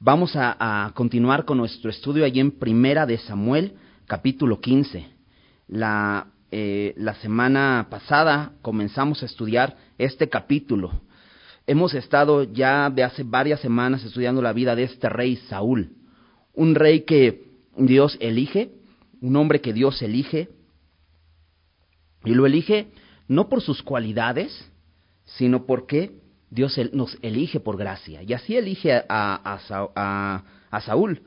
Vamos a, continuar con nuestro estudio allí en Primera de Samuel, capítulo 15. La, eh, la semana pasada comenzamos a estudiar este capítulo. Hemos estado ya de hace varias semanas estudiando la vida de este rey Saúl, un rey que Dios elige, un hombre que Dios elige, y lo elige no por sus cualidades, sino porque Dios nos elige por gracia. Y así elige a, a, Saúl.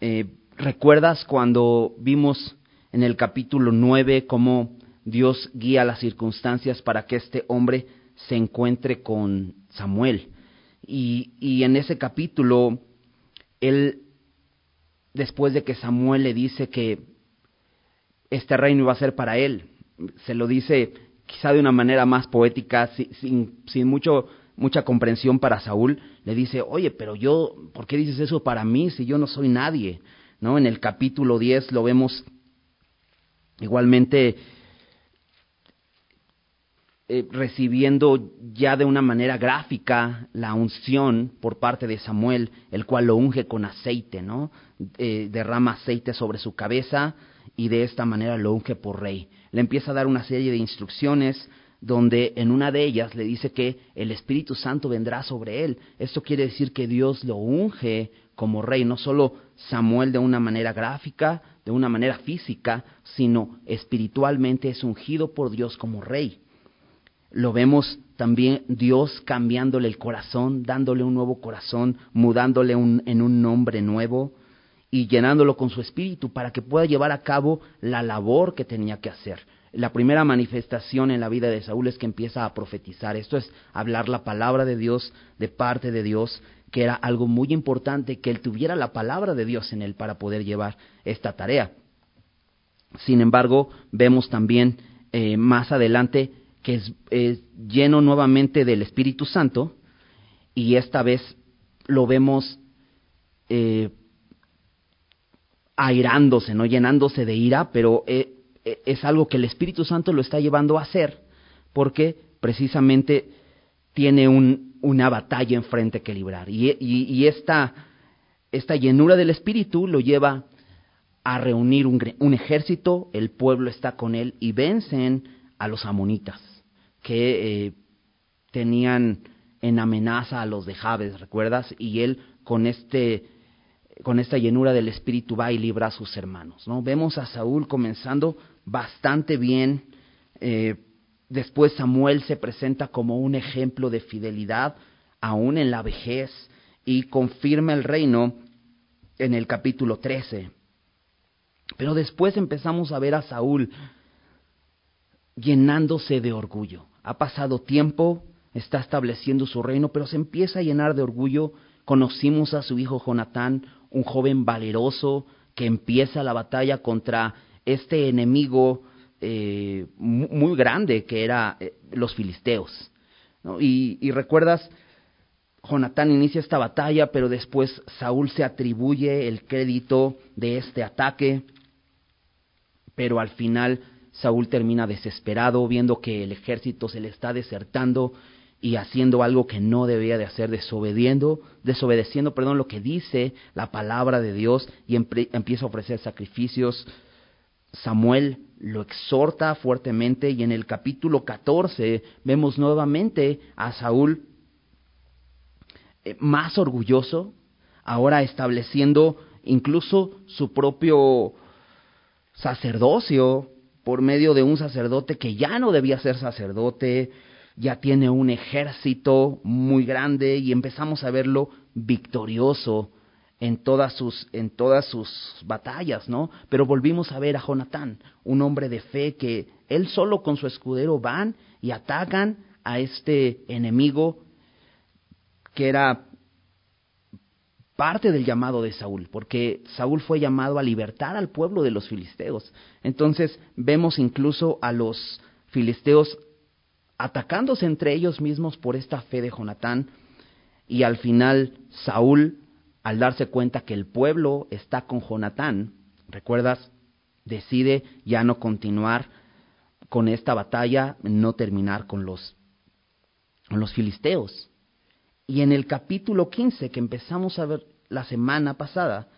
Eh, ¿Recuerdas cuando vimos en el capítulo 9 cómo Dios guía las circunstancias para que este hombre se encuentre con Samuel? Y, y en ese capítulo, él, después de que Samuel le dice que este reino iba a ser para él, se lo dice quizá de una manera más poética, sin, sin mucho, mucha comprensión para Saúl, le dice, oye, pero yo, ¿por qué dices eso para mí si yo no soy nadie? ¿No? En el capítulo 10 lo vemos igualmente eh, recibiendo ya de una manera gráfica la unción por parte de Samuel, el cual lo unge con aceite, ¿no? Eh, derrama aceite sobre su cabeza y de esta manera lo unge por rey le empieza a dar una serie de instrucciones donde en una de ellas le dice que el Espíritu Santo vendrá sobre él. Esto quiere decir que Dios lo unge como rey, no solo Samuel de una manera gráfica, de una manera física, sino espiritualmente es ungido por Dios como rey. Lo vemos también Dios cambiándole el corazón, dándole un nuevo corazón, mudándole en un nombre nuevo y llenándolo con su espíritu para que pueda llevar a cabo la labor que tenía que hacer. La primera manifestación en la vida de Saúl es que empieza a profetizar. Esto es hablar la palabra de Dios de parte de Dios, que era algo muy importante que él tuviera la palabra de Dios en él para poder llevar esta tarea. Sin embargo, vemos también eh, más adelante que es, lleno nuevamente del Espíritu Santo y esta vez lo vemos eh, airándose, no llenándose de ira, pero eh, es algo que el Espíritu Santo lo está llevando a hacer, porque precisamente tiene un, una batalla enfrente que librar. Y, y, esta, esta, llenura del Espíritu lo lleva a reunir un, un, ejército, el pueblo está con él y vencen a los amonitas, que eh, tenían en amenaza a los de Jabes, ¿recuerdas? Y él con este con esta llenura del Espíritu va y libra a sus hermanos. ¿no? Vemos a Saúl comenzando bastante bien. Eh, después Samuel se presenta como un ejemplo de fidelidad aún en la vejez y confirma el reino en el capítulo 13. Pero después empezamos a ver a Saúl llenándose de orgullo. Ha pasado tiempo, está estableciendo su reino, pero se empieza a llenar de orgullo. Conocimos a su hijo Jonatán, un joven valeroso que empieza la batalla contra este enemigo eh, muy grande que era eh, los filisteos. Y, y, recuerdas, Jonatán inicia esta batalla, pero después Saúl se atribuye el crédito de este ataque, pero al final Saúl termina desesperado viendo que el ejército se le está desertando y haciendo algo que no debía de hacer, desobediendo, desobedeciendo, perdón, lo que dice la palabra de Dios y empieza a ofrecer sacrificios. Samuel lo exhorta fuertemente y en el capítulo 14 vemos nuevamente a Saúl eh, más orgulloso, ahora estableciendo incluso su propio sacerdocio por medio de un sacerdote que ya no debía ser sacerdote, ya tiene un ejército muy grande y empezamos a verlo victorioso en todas sus en todas sus batallas, ¿no? Pero volvimos a ver a Jonatán, un hombre de fe que él solo con su escudero van y atacan a este enemigo que era parte del llamado de Saúl, porque Saúl fue llamado a libertar al pueblo de los filisteos. Entonces vemos incluso a los filisteos atacándose entre ellos mismos por esta fe de Jonatán, y al final Saúl, al darse cuenta que el pueblo está con Jonatán, ¿recuerdas? Decide ya no continuar con esta batalla, no terminar con los, con los filisteos. Y en el capítulo 15 que empezamos a ver la semana pasada,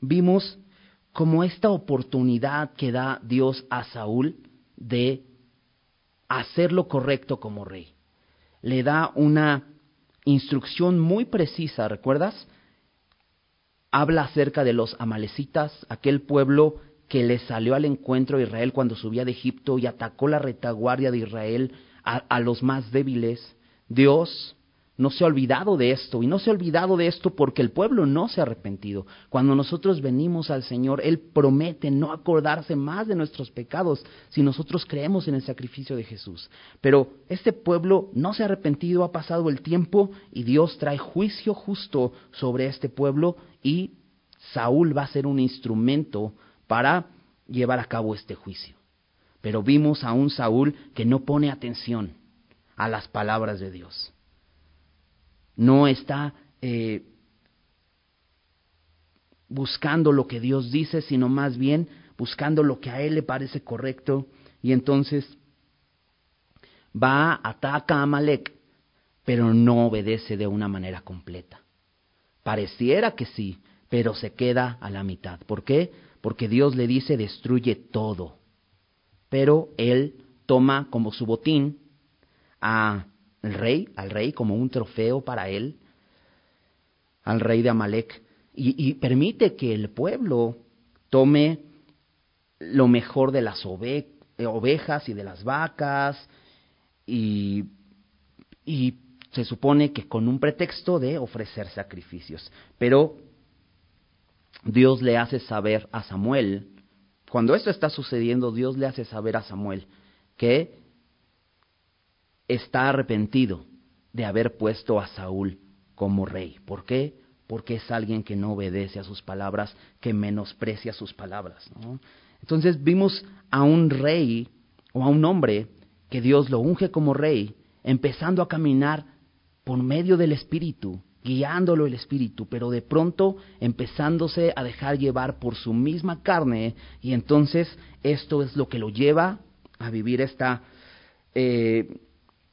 vimos como esta oportunidad que da Dios a Saúl de hacer lo correcto como rey. Le da una instrucción muy precisa, ¿recuerdas? Habla acerca de los amalecitas, aquel pueblo que le salió al encuentro a Israel cuando subía de Egipto y atacó la retaguardia de Israel a, a los más débiles. Dios no se ha olvidado de esto y no se ha olvidado de esto porque el pueblo no se ha arrepentido. Cuando nosotros venimos al Señor, Él promete no acordarse más de nuestros pecados si nosotros creemos en el sacrificio de Jesús. Pero este pueblo no se ha arrepentido, ha pasado el tiempo y Dios trae juicio justo sobre este pueblo y Saúl va a ser un instrumento para llevar a cabo este juicio. Pero vimos a un Saúl que no pone atención a las palabras de Dios no está eh, buscando lo que Dios dice, sino más bien buscando lo que a él le parece correcto. Y entonces va, ataca a Amalek, pero no obedece de una manera completa. Pareciera que sí, pero se queda a la mitad. ¿Por qué? Porque Dios le dice destruye todo. Pero él toma como su botín a el rey, al rey como un trofeo para él, al rey de Amalek, y, permite que el pueblo tome lo mejor de las ovejas y de las vacas, y se supone que con un pretexto de ofrecer sacrificios. Pero Dios le hace saber a Samuel, cuando esto está sucediendo, Dios le hace saber a Samuel que está arrepentido de haber puesto a Saúl como rey. ¿Por qué? Porque es alguien que no obedece a sus palabras, que menosprecia sus palabras. Entonces vimos a un rey o a un hombre que Dios lo unge como rey, empezando a caminar por medio del Espíritu, guiándolo el Espíritu, pero de pronto empezándose a dejar llevar por su misma carne, y entonces esto es lo que lo lleva a vivir esta eh,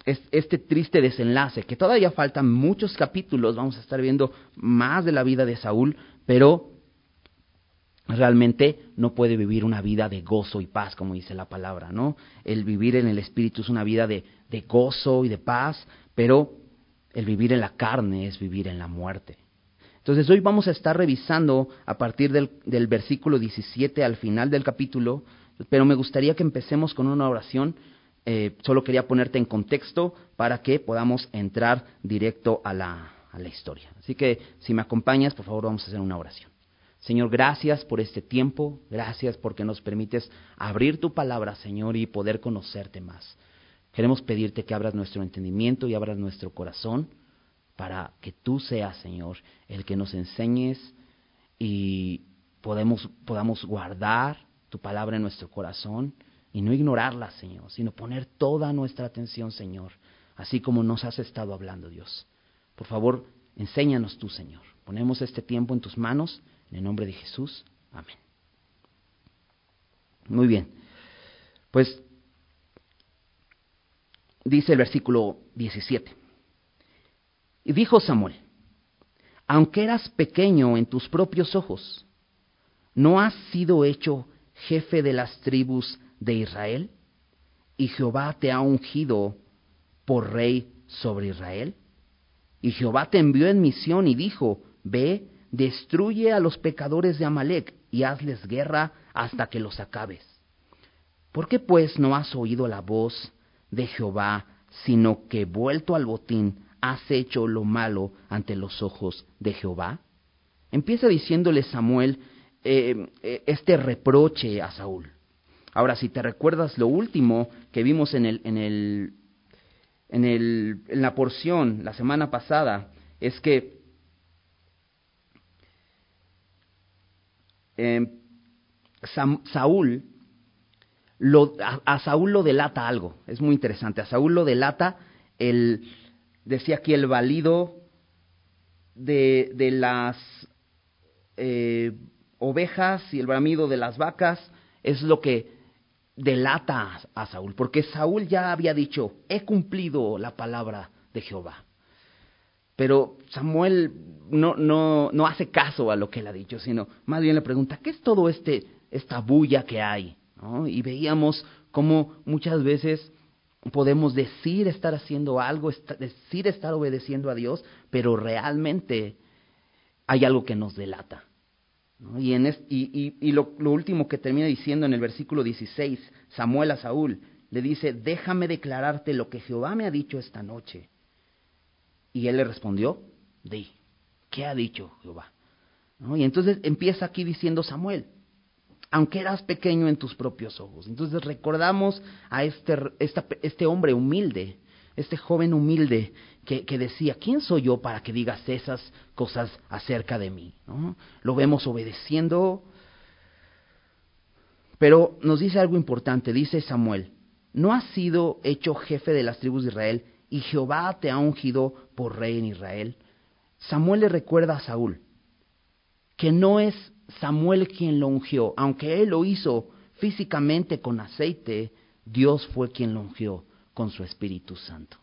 este triste desenlace, que todavía faltan muchos capítulos, vamos a estar viendo más de la vida de Saúl, pero realmente no puede vivir una vida de gozo y paz, como dice la palabra, ¿no? El vivir en el Espíritu es una vida de, de gozo y de paz, pero el vivir en la carne es vivir en la muerte. Entonces hoy vamos a estar revisando a partir del, del versículo 17 al final del capítulo, pero me gustaría que empecemos con una oración eh, solo quería ponerte en contexto para que podamos entrar directo a la, historia. Así que si me acompañas, por favor, vamos a hacer una oración. Señor, gracias por este tiempo, gracias porque nos permites abrir tu palabra, Señor, y poder conocerte más. Queremos pedirte que abras nuestro entendimiento y abras nuestro corazón para que tú seas, Señor, el que nos enseñes y podemos, podamos guardar tu palabra en nuestro corazón y no ignorarla, Señor, sino poner toda nuestra atención, Señor, así como nos has estado hablando, Dios. Por favor, enséñanos tú, Señor. Ponemos este tiempo en tus manos, en el nombre de Jesús. Amén. Muy bien. Pues dice el versículo 17. Y dijo Samuel, aunque eras pequeño en tus propios ojos, ¿no has sido hecho jefe de las tribus de Israel? ¿Y Jehová te ha ungido por rey sobre Israel? Y Jehová te envió en misión y dijo, Ve, destruye a los pecadores de Amalek y hazles guerra hasta que los acabes. ¿Por qué pues no has oído la voz de Jehová, sino que vuelto al botín has hecho lo malo ante los ojos de Jehová? Empieza diciéndole Samuel eh, eh, este reproche a Saúl. Ahora, si te recuerdas lo último que vimos en, el, en, el, en, el, en la porción la semana pasada, es que eh, Saúl, lo, a, Saúl lo delata algo, es muy interesante, a Saúl lo delata el, decía aquí, el valido de, de las eh, ovejas y el bramido de las vacas, es lo que delata a Saúl, porque Saúl ya había dicho, he cumplido la palabra de Jehová. Pero Samuel no, no, no hace caso a lo que él ha dicho, sino más bien le pregunta, ¿qué es todo este, esta bulla que hay? Y veíamos cómo muchas veces podemos decir estar haciendo algo, decir estar obedeciendo a Dios, pero realmente hay algo que nos delata. Y, en y, y, lo, lo, último que termina diciendo en el versículo 16, Samuel a Saúl le dice, déjame declararte lo que Jehová me ha dicho esta noche. Y él le respondió, di, ¿qué ha dicho Jehová? Y entonces empieza aquí diciendo Samuel, aunque eras pequeño en tus propios ojos. Entonces recordamos a este, este hombre humilde, este joven humilde que, que, decía, ¿quién soy yo para que digas esas cosas acerca de mí? ¿No? Lo vemos obedeciendo, pero nos dice algo importante, dice Samuel, no has sido hecho jefe de las tribus de Israel y Jehová te ha ungido por rey en Israel. Samuel le recuerda a Saúl que no es Samuel quien lo ungió, aunque él lo hizo físicamente con aceite, Dios fue quien lo ungió con su Espíritu Santo.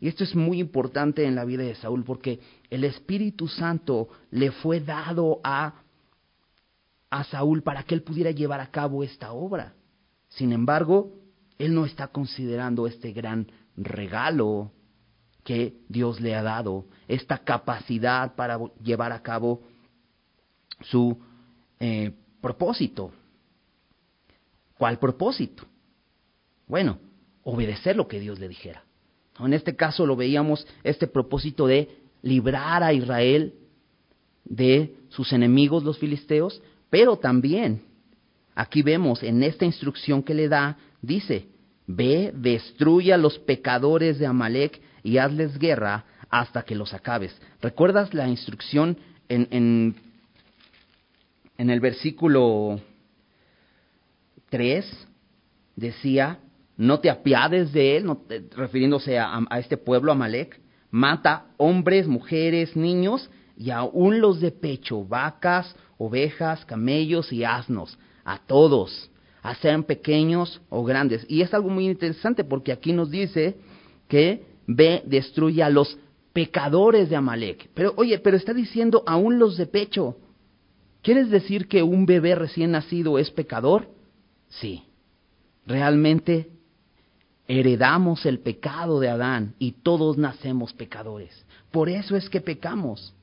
Y esto es muy importante en la vida de Saúl porque el Espíritu Santo le fue dado a, a Saúl para que él pudiera llevar a cabo esta obra. Sin embargo, él no está considerando este gran regalo que Dios le ha dado, esta capacidad para llevar a cabo su eh, propósito. ¿Cuál propósito? Bueno, obedecer lo que Dios le dijera. En este caso lo veíamos, este propósito de librar a Israel de sus enemigos los filisteos, pero también aquí vemos en esta instrucción que le da, dice, ve, destruye a los pecadores de Amalek y hazles guerra hasta que los acabes. ¿Recuerdas la instrucción en, en en el versículo 3 decía, no te apiades de él, refiriéndose a, este pueblo Amalek, mata hombres, mujeres, niños y aún los de pecho, vacas, ovejas, camellos y asnos, a todos, a sean pequeños o grandes. Y es algo muy interesante porque aquí nos dice que ve, destruye a los pecadores de Amalek. Pero oye, pero está diciendo aún los de pecho. ¿Quieres decir que un bebé recién nacido es pecador? Sí. Realmente heredamos el pecado de Adán y todos nacemos pecadores. Por eso es que pecamos.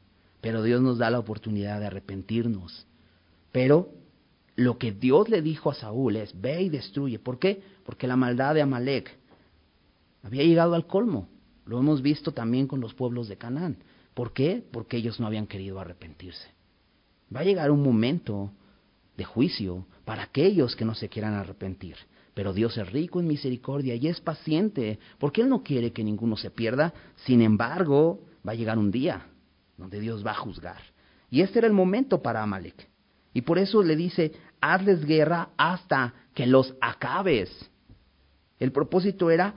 Pero Dios nos da la oportunidad de arrepentirnos. Pero lo que Dios le dijo a Saúl es, ve y destruye. ¿Por qué? Porque la maldad de Amalek había llegado al colmo. Lo hemos visto también con los pueblos de Canaán. ¿Por qué? Porque ellos no habían querido arrepentirse. Va a llegar un momento de juicio para aquellos que no se quieran arrepentir. Pero Dios es rico en misericordia y es paciente, porque Él no quiere que ninguno se pierda. Sin embargo, va a llegar un día donde Dios va a juzgar. Y este era el momento para Amalek. Y por eso le dice, hazles guerra hasta que los acabes. El propósito era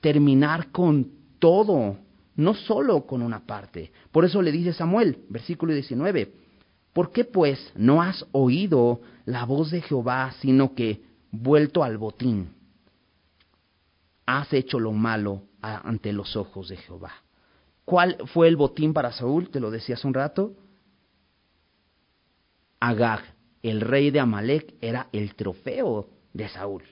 terminar con todo, no solo con una parte. Por eso le dice Samuel, versículo 19, ¿Por qué pues no has oído la voz de Jehová, sino que, vuelto al botín, has hecho lo malo ante los ojos de Jehová? ¿Cuál fue el botín para Saúl? Te lo decía hace un rato. Agag, el rey de Amalek, era el trofeo de Saúl.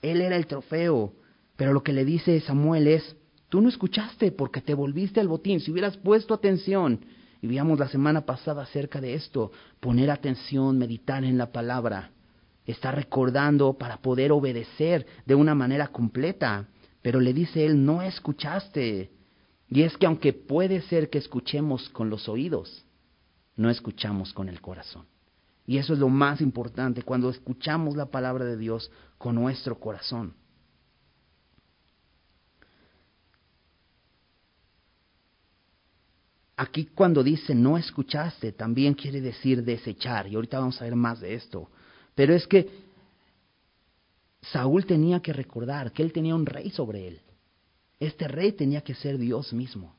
Él era el trofeo. Pero lo que le dice Samuel es, tú no escuchaste porque te volviste al botín. Si hubieras puesto atención, y veíamos la semana pasada acerca de esto, poner atención, meditar en la palabra, estar recordando para poder obedecer de una manera completa. Pero le dice él, no escuchaste. Y es que aunque puede ser que escuchemos con los oídos, no escuchamos con el corazón. Y eso es lo más importante, cuando escuchamos la palabra de Dios con nuestro corazón. Aquí cuando dice no escuchaste, también quiere decir desechar, y ahorita vamos a ver más de esto. Pero es que Saúl tenía que recordar que él tenía un rey sobre él. Este rey tenía que ser Dios mismo.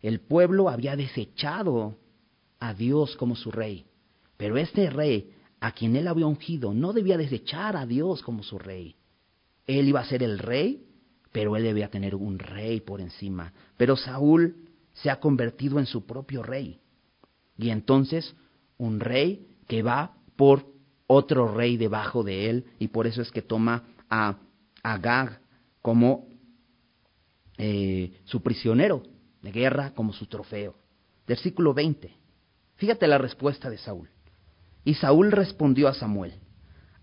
El pueblo había desechado a Dios como su rey, pero este rey a quien él había ungido no debía desechar a Dios como su rey. Él iba a ser el rey, pero él debía tener un rey por encima. Pero Saúl se ha convertido en su propio rey. Y entonces un rey que va por otro rey debajo de él, y por eso es que toma a Agag como eh, su prisionero de guerra, como su trofeo. Versículo 20. Fíjate la respuesta de Saúl. Y Saúl respondió a Samuel,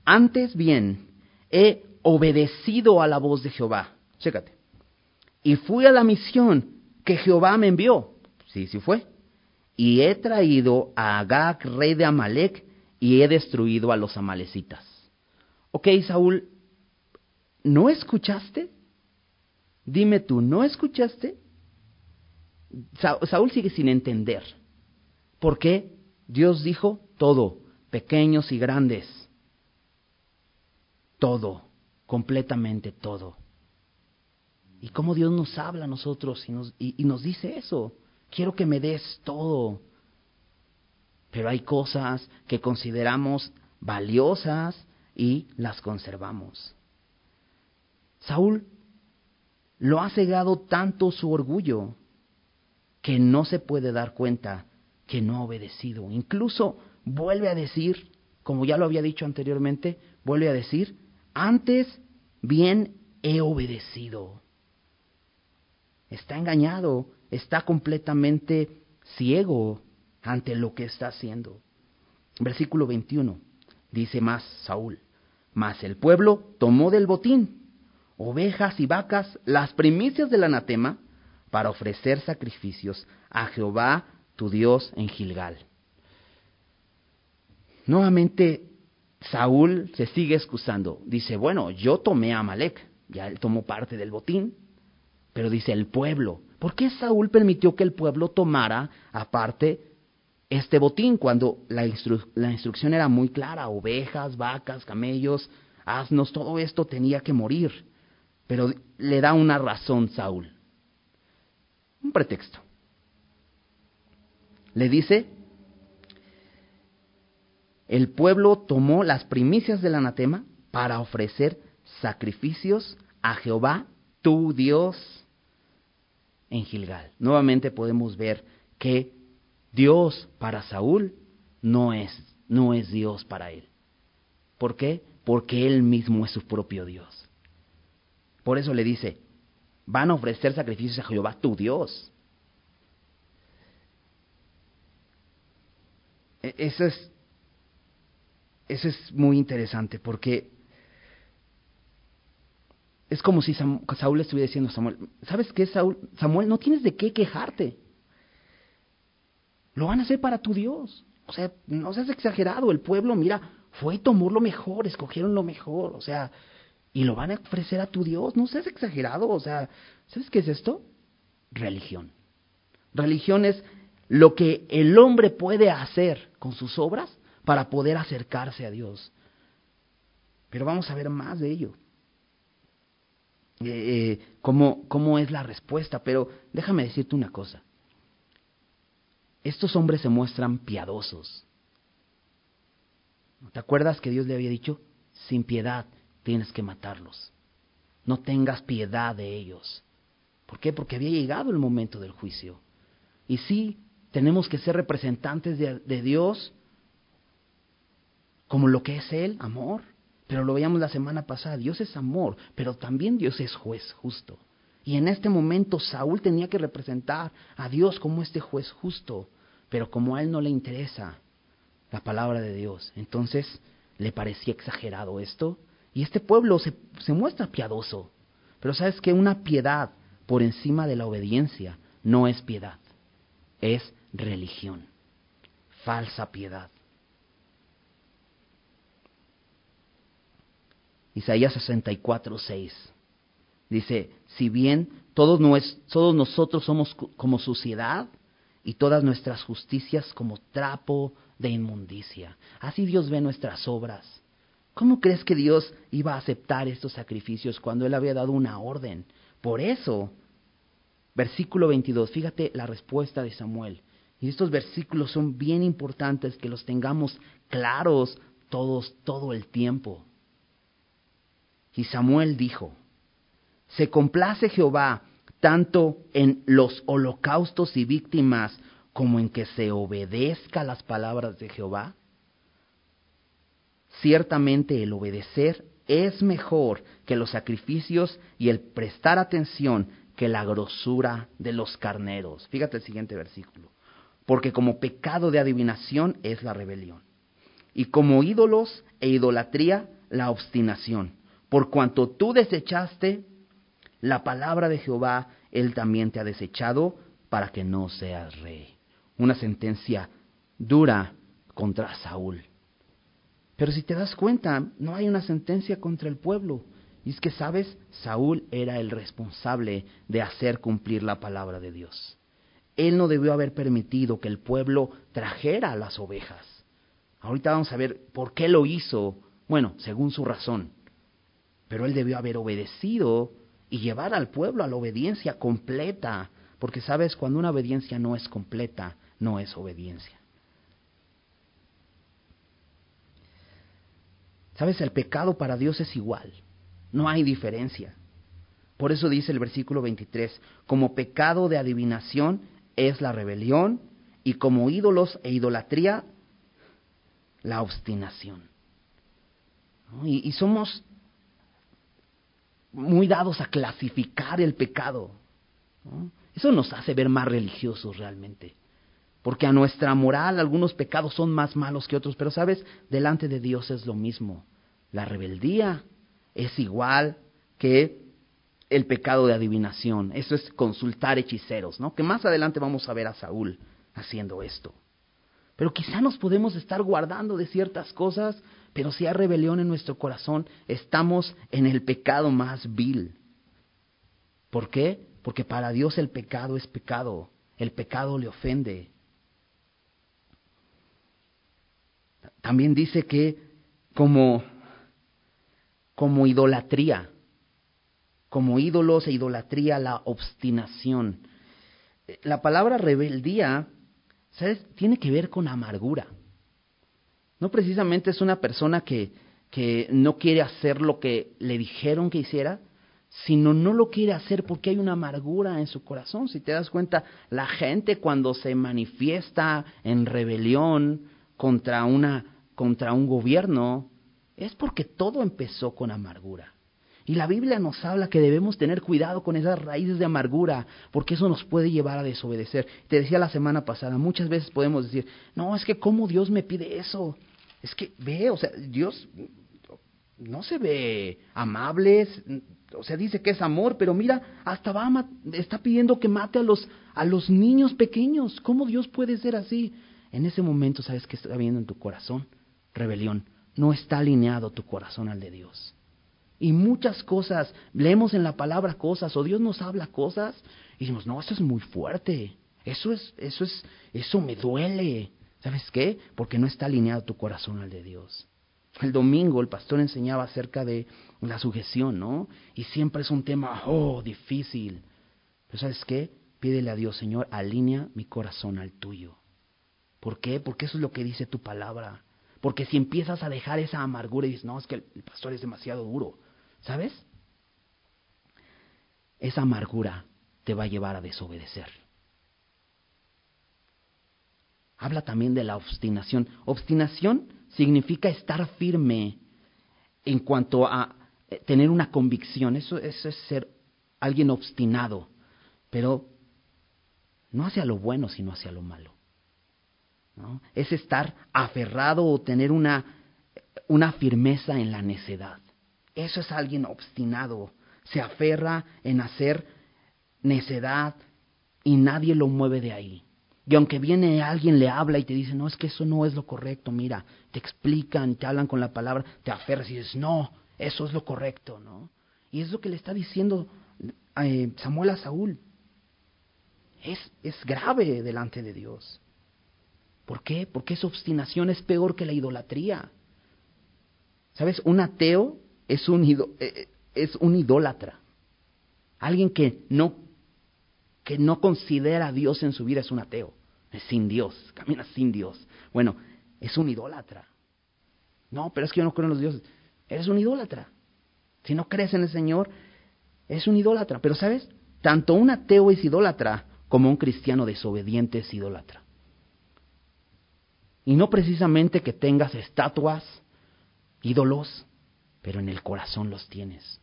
antes bien he obedecido a la voz de Jehová. Chécate. Y fui a la misión que Jehová me envió. Sí, sí fue. Y he traído a Agag, rey de Amalek, y he destruido a los amalecitas. Ok, Saúl, ¿no escuchaste? Dime tú, ¿no escuchaste? Saúl sigue sin entender. ¿Por qué? Dios dijo todo, pequeños y grandes. Todo, completamente todo. ¿Y cómo Dios nos habla a nosotros y nos, y nos dice eso? Quiero que me des todo. Pero hay cosas que consideramos valiosas y las conservamos. Saúl lo ha cegado tanto su orgullo que no se puede dar cuenta que no ha obedecido. Incluso vuelve a decir, como ya lo había dicho anteriormente, vuelve a decir, antes bien he obedecido. Está engañado, está completamente ciego ante lo que está haciendo. Versículo 21 dice más Saúl, mas el pueblo tomó del botín ovejas y vacas, las primicias del anatema, para ofrecer sacrificios a Jehová tu Dios en Gilgal. Nuevamente Saúl se sigue excusando. Dice, bueno, yo tomé a Amalek, ya él tomó parte del botín, pero dice el pueblo. ¿Por qué Saúl permitió que el pueblo tomara aparte este botín cuando la, instrucción era muy clara? Ovejas, vacas, camellos, asnos, todo esto tenía que morir. Pero le da una razón Saúl. Un pretexto. Le dice, el pueblo tomó las primicias del anatema para ofrecer sacrificios a Jehová, tu Dios, en Gilgal. Nuevamente podemos ver que Dios para Saúl no es, no es Dios para él. ¿Por qué? Porque él mismo es su propio Dios. Por eso le dice, van a ofrecer sacrificios a Jehová tu Dios. E, eso es, eso es muy interesante porque es como si Saúl estuviera diciendo a Samuel, ¿sabes qué, Saúl? Samuel, no tienes de qué quejarte. Lo van a hacer para tu Dios. O sea, no seas exagerado. El pueblo, mira, fue y tomó lo mejor, escogieron lo mejor. O sea, y lo van a ofrecer a tu Dios. No seas exagerado. O sea, ¿sabes qué es esto? Religión. Religión es lo que el hombre puede hacer con sus obras para poder acercarse a Dios. Pero vamos a ver más de ello. Eh, eh, cómo, cómo es la respuesta. Pero déjame decirte una cosa. Estos hombres se muestran piadosos. ¿Te acuerdas que Dios le había dicho? Sin piedad tienes que matarlos. No tengas piedad de ellos. ¿Por qué? Porque había llegado el momento del juicio. Y sí, tenemos que ser representantes de, Dios como lo que es Él, amor. Pero lo veíamos la semana pasada, Dios es amor, pero también Dios es juez justo. Y en este momento Saúl tenía que representar a Dios como este juez justo, pero como a él no le interesa la palabra de Dios, entonces le parecía exagerado esto y este pueblo se, muestra piadoso. Pero sabes que una piedad por encima de la obediencia no es piedad, es religión, falsa piedad. Isaías 64, 6 dice, si bien todos nosotros somos como suciedad y todas nuestras justicias como trapo de inmundicia, así Dios ve nuestras obras ¿Cómo crees que Dios iba a aceptar estos sacrificios cuando Él había dado una orden? Por eso, versículo 22, fíjate la respuesta de Samuel. Y estos versículos son bien importantes que los tengamos claros todos todo el tiempo. Y Samuel dijo, ¿Se complace Jehová tanto en los holocaustos y víctimas como en que se obedezca las palabras de Jehová? Ciertamente el obedecer es mejor que los sacrificios y el prestar atención que la grosura de los carneros. Fíjate el siguiente versículo. Porque como pecado de adivinación es la rebelión, y como ídolos e idolatría la obstinación. Por cuanto tú desechaste la palabra de Jehová, él también te ha desechado para que no seas rey. Una sentencia dura contra Saúl. Pero si te das cuenta, no hay una sentencia contra el pueblo. Y es que, ¿sabes? Saúl era el responsable de hacer cumplir la palabra de Dios. Él no debió haber permitido que el pueblo trajera las ovejas. Ahorita vamos a ver por qué lo hizo, bueno, según su razón. Pero él debió haber obedecido y llevar al pueblo a la obediencia completa, porque sabes, cuando una obediencia no es completa, no es obediencia. Sabes, el pecado para Dios es igual, no hay diferencia. Por eso dice el versículo 23, como pecado de adivinación es la rebelión y como ídolos e idolatría la obstinación. Y, y, somos muy dados a clasificar el pecado. Eso nos hace ver más religiosos realmente. Porque a nuestra moral algunos pecados son más malos que otros, pero sabes, delante de Dios es lo mismo. La rebeldía es igual que el pecado de adivinación. Eso es consultar hechiceros, ¿no? Que más adelante vamos a ver a Saúl haciendo esto. Pero quizá nos podemos estar guardando de ciertas cosas, pero si hay rebelión en nuestro corazón, estamos en el pecado más vil. ¿Por qué? Porque para Dios el pecado es pecado, el pecado le ofende. También dice que como, como idolatría, como ídolos e idolatría, la obstinación. La palabra rebeldía, ¿sabes? Tiene que ver con amargura. No precisamente es una persona que, que no quiere hacer lo que le dijeron que hiciera, sino no lo quiere hacer porque hay una amargura en su corazón. Si te das cuenta, la gente cuando se manifiesta en rebelión contra, una, contra un gobierno, es porque todo empezó con amargura. Y la Biblia nos habla que debemos tener cuidado con esas raíces de amargura, porque eso nos puede llevar a desobedecer. Te decía la semana pasada, muchas veces podemos decir, no, es que cómo Dios me pide eso. Es que ve, o sea, Dios no se ve amable, o sea, dice que es amor, pero mira, hasta va está pidiendo que mate a los, a los niños pequeños. ¿Cómo Dios puede ser así? En ese momento, ¿sabes qué está habiendo en tu corazón? Rebelión. No está alineado tu corazón al de Dios. Y muchas cosas, leemos en la palabra cosas, o Dios nos habla cosas, y decimos, no, eso es muy fuerte, eso es, eso es, eso me duele. ¿Sabes qué? Porque no está alineado tu corazón al de Dios. El domingo el pastor enseñaba acerca de la sujeción, ¿no? Y siempre es un tema, oh, difícil. Pero ¿sabes qué? Pídele a Dios, Señor, alinea mi corazón al tuyo. ¿Por qué? Porque eso es lo que dice tu palabra. Porque si empiezas a dejar esa amargura y dices, no, es que el pastor es demasiado duro, ¿Sabes? Esa amargura te va a llevar a desobedecer. Habla también de la obstinación. Obstinación significa estar firme en cuanto a eh, tener una convicción. Eso, es ser alguien obstinado, pero no hacia lo bueno, sino hacia lo malo. Es estar aferrado o tener una, una firmeza en la necedad. Eso es alguien obstinado. Se aferra en hacer necedad y nadie lo mueve de ahí. Y aunque viene alguien, le habla y te dice, no, es que eso no es lo correcto, mira, te explican, te hablan con la palabra, te aferras y dices, no, eso es lo correcto, ¿no? Y es lo que le está diciendo eh, Samuel a Saúl. Es, es grave delante de Dios. ¿Por qué? Porque esa obstinación es peor que la idolatría. ¿Sabes? Un ateo es un, eh, eh, es un idólatra. Alguien que no, que no considera a Dios en su vida es un ateo. Es sin Dios, camina sin Dios. Bueno, es un idólatra. No, pero es que yo no creo en los dioses. Eres un idólatra. Si no crees en el Señor, es un idólatra. Pero sabes, tanto un ateo es idólatra como un cristiano desobediente es idólatra. Y no precisamente que tengas estatuas, ídolos, pero en el corazón los tienes.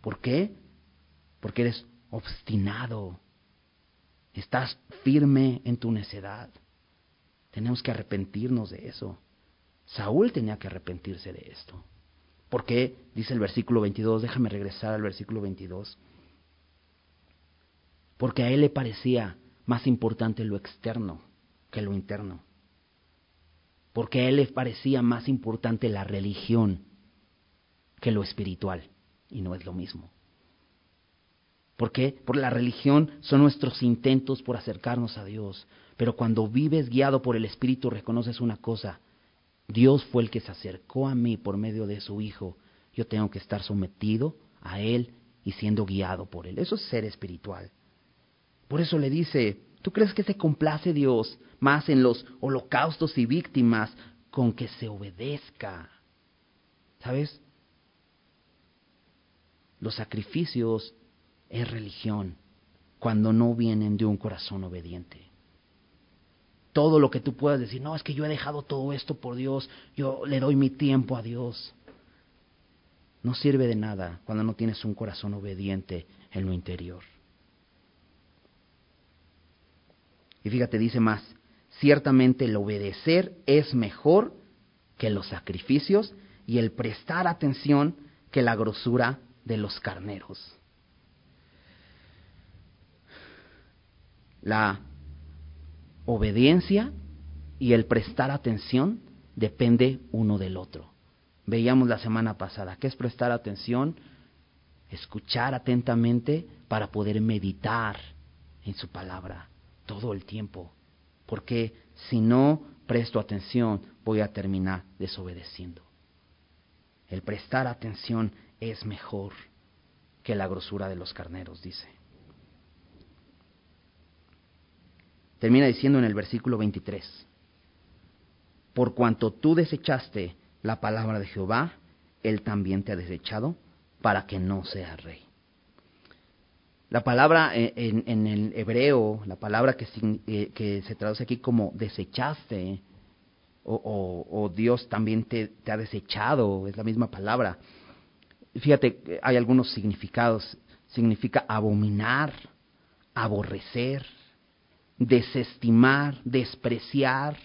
¿Por qué? Porque eres obstinado, estás firme en tu necedad. Tenemos que arrepentirnos de eso. Saúl tenía que arrepentirse de esto. ¿Por qué? Dice el versículo 22, déjame regresar al versículo 22. Porque a él le parecía más importante lo externo que lo interno. Porque a él le parecía más importante la religión que lo espiritual. Y no es lo mismo. ¿Por qué? Por la religión son nuestros intentos por acercarnos a Dios. Pero cuando vives guiado por el Espíritu reconoces una cosa. Dios fue el que se acercó a mí por medio de su Hijo. Yo tengo que estar sometido a Él y siendo guiado por Él. Eso es ser espiritual. Por eso le dice, ¿tú crees que se complace Dios más en los holocaustos y víctimas con que se obedezca? ¿Sabes? Los sacrificios es religión cuando no vienen de un corazón obediente. Todo lo que tú puedas decir, no, es que yo he dejado todo esto por Dios, yo le doy mi tiempo a Dios. No sirve de nada cuando no tienes un corazón obediente en lo interior. Y fíjate, dice más, ciertamente el obedecer es mejor que los sacrificios y el prestar atención que la grosura de los carneros. La obediencia y el prestar atención depende uno del otro. Veíamos la semana pasada, ¿qué es prestar atención? Escuchar atentamente para poder meditar en su palabra todo el tiempo. Porque si no presto atención, voy a terminar desobedeciendo. El prestar atención es mejor que la grosura de los carneros, dice. Termina diciendo en el versículo 23, por cuanto tú desechaste la palabra de Jehová, Él también te ha desechado para que no seas rey. La palabra en, el hebreo, la palabra que, eh, que, se traduce aquí como desechaste, o, Dios también te, ha desechado, es la misma palabra. Fíjate, hay algunos significados. Significa abominar, aborrecer, desestimar, despreciar,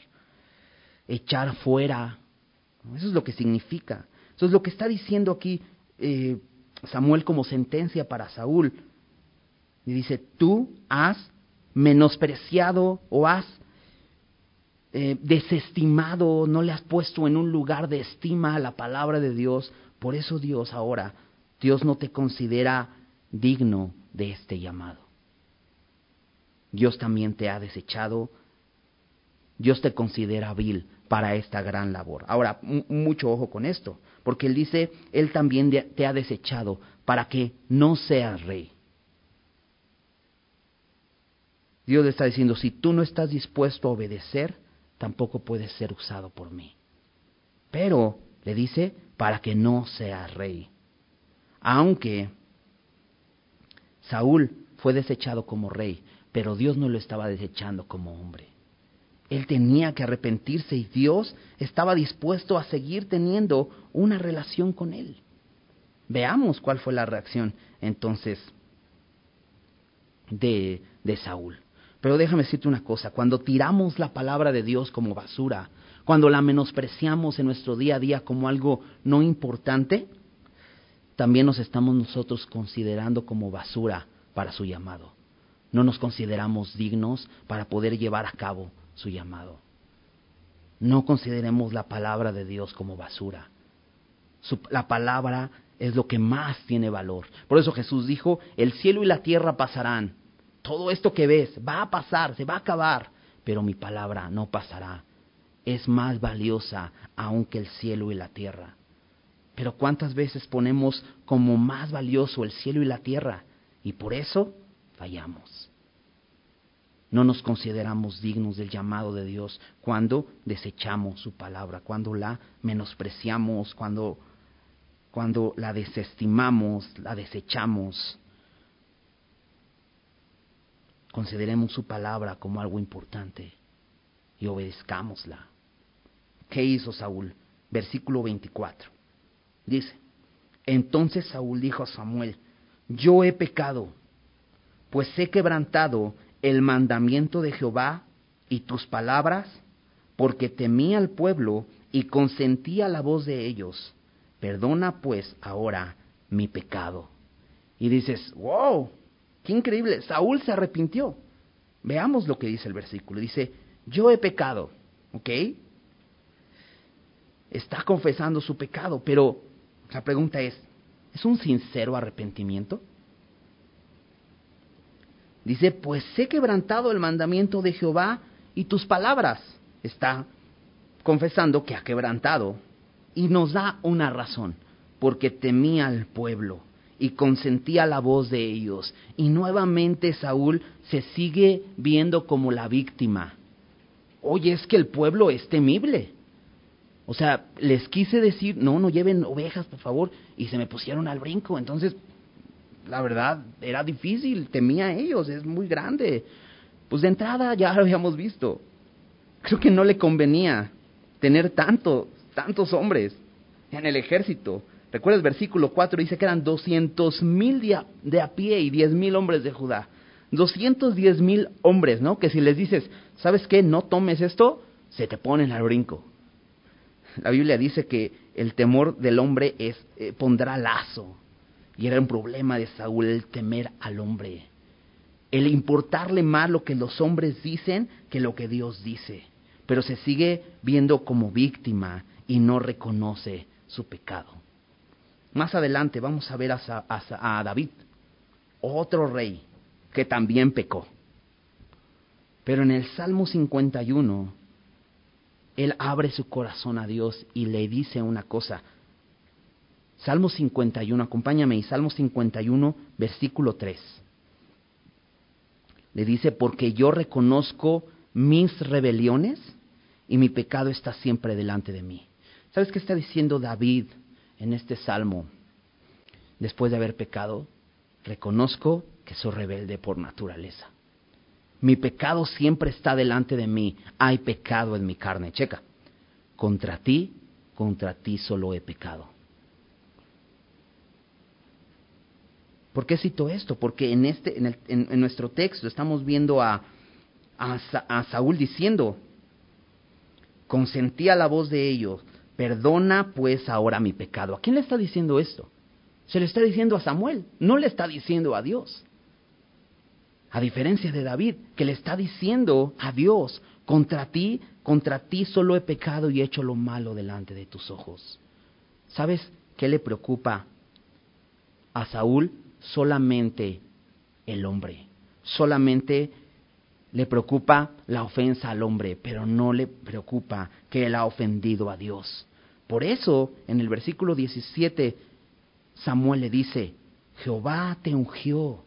echar fuera. Eso es lo que significa. Eso es lo que está diciendo aquí eh, Samuel como sentencia para Saúl. Y dice, tú has menospreciado o has eh, desestimado, no le has puesto en un lugar de estima a la palabra de Dios. Por eso Dios ahora, Dios no te considera digno de este llamado. Dios también te ha desechado, Dios te considera vil para esta gran labor. Ahora, mucho ojo con esto, porque Él dice, Él también te ha desechado para que no seas rey. Dios le está diciendo, si tú no estás dispuesto a obedecer, tampoco puedes ser usado por mí. Pero, le dice, para que no seas rey. Aunque Saúl fue desechado como rey, pero Dios no lo estaba desechando como hombre. Él tenía que arrepentirse y Dios estaba dispuesto a seguir teniendo una relación con él. Veamos cuál fue la reacción entonces de, de Saúl. Pero déjame decirte una cosa, cuando tiramos la palabra de Dios como basura, cuando la menospreciamos en nuestro día a día como algo no importante, también nos estamos nosotros considerando como basura para su llamado no nos consideramos dignos para poder llevar a cabo su llamado. No consideremos la palabra de Dios como basura. la palabra es lo que más tiene valor. Por eso Jesús dijo, el cielo y la tierra pasarán. Todo esto que ves va a pasar, se va a acabar, pero mi palabra no pasará. Es más valiosa aún que el cielo y la tierra. Pero ¿cuántas veces ponemos como más valioso el cielo y la tierra? Y por eso fallamos. No nos consideramos dignos del llamado de Dios cuando desechamos su palabra, cuando la menospreciamos, cuando, cuando la desestimamos, la desechamos. consideremos su palabra como algo importante y obedezcámosla. ¿Qué hizo Saúl? Versículo 24. Dice, entonces Saúl dijo a Samuel, yo he pecado, pues he quebrantado el mandamiento de Jehová y tus palabras, porque temí al pueblo y consentí a la voz de ellos. Perdona pues ahora mi pecado. Y dices, wow, qué increíble, Saúl se arrepintió. Veamos lo que dice el versículo. Dice, yo he pecado, ¿ok? Está confesando su pecado, pero la pregunta es, ¿es un sincero arrepentimiento? Dice, pues he quebrantado el mandamiento de Jehová y tus palabras. Está confesando que ha quebrantado y nos da una razón, porque temía al pueblo y consentía la voz de ellos. Y nuevamente Saúl se sigue viendo como la víctima. Oye, es que el pueblo es temible. O sea, les quise decir, no, no lleven ovejas, por favor, y se me pusieron al brinco. Entonces, la verdad, era difícil, temía a ellos, es muy grande. Pues de entrada ya lo habíamos visto. Creo que no le convenía tener tanto, tantos hombres en el ejército. Recuerda el versículo 4, dice que eran doscientos mil de a pie y diez mil hombres de Judá. Doscientos diez mil hombres, ¿no? Que si les dices, ¿sabes qué? No tomes esto, se te ponen al brinco. La Biblia dice que el temor del hombre es, eh, pondrá lazo. Y era un problema de Saúl el temer al hombre. El importarle más lo que los hombres dicen que lo que Dios dice. Pero se sigue viendo como víctima y no reconoce su pecado. Más adelante vamos a ver a, a David, otro rey que también pecó. Pero en el Salmo 51, él abre su corazón a Dios y le dice una cosa. Salmo 51, acompáñame, y Salmo 51, versículo 3. Le dice, porque yo reconozco mis rebeliones y mi pecado está siempre delante de mí. ¿Sabes qué está diciendo David en este salmo? Después de haber pecado, reconozco que soy rebelde por naturaleza. Mi pecado siempre está delante de mí. Hay pecado en mi carne. Checa. Contra ti, contra ti solo he pecado. ¿Por qué cito esto? Porque en, este, en, nuestro texto estamos viendo a, a, Saúl diciendo, consentí a la voz de ellos, perdona pues ahora mi pecado. ¿A quién le está diciendo esto? Se le está diciendo a Samuel, no le está diciendo a Dios. A diferencia de David, que le está diciendo a Dios, contra ti, contra ti solo he pecado y he hecho lo malo delante de tus ojos. ¿Sabes qué le preocupa a Saúl? Solamente el hombre. Solamente le preocupa la ofensa al hombre, pero no le preocupa que él ha ofendido a Dios. Por eso, en el versículo 17, Samuel le dice, Jehová te ungió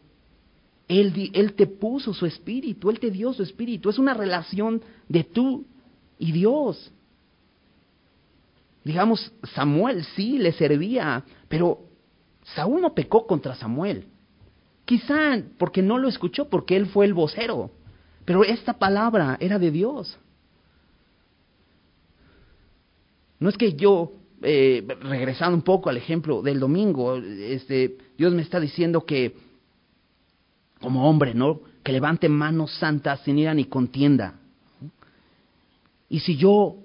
él, te puso su espíritu, Él te dio su espíritu. Es una relación de tú y Dios. Digamos, Samuel sí le servía, pero Saúl no pecó contra Samuel. Quizá porque no lo escuchó, porque él fue el vocero. Pero esta palabra era de Dios. No es que yo, eh, regresando un poco al ejemplo del domingo, este, Dios me está diciendo que como hombre, ¿no? Que levante manos santas sin ira ni contienda. Y si yo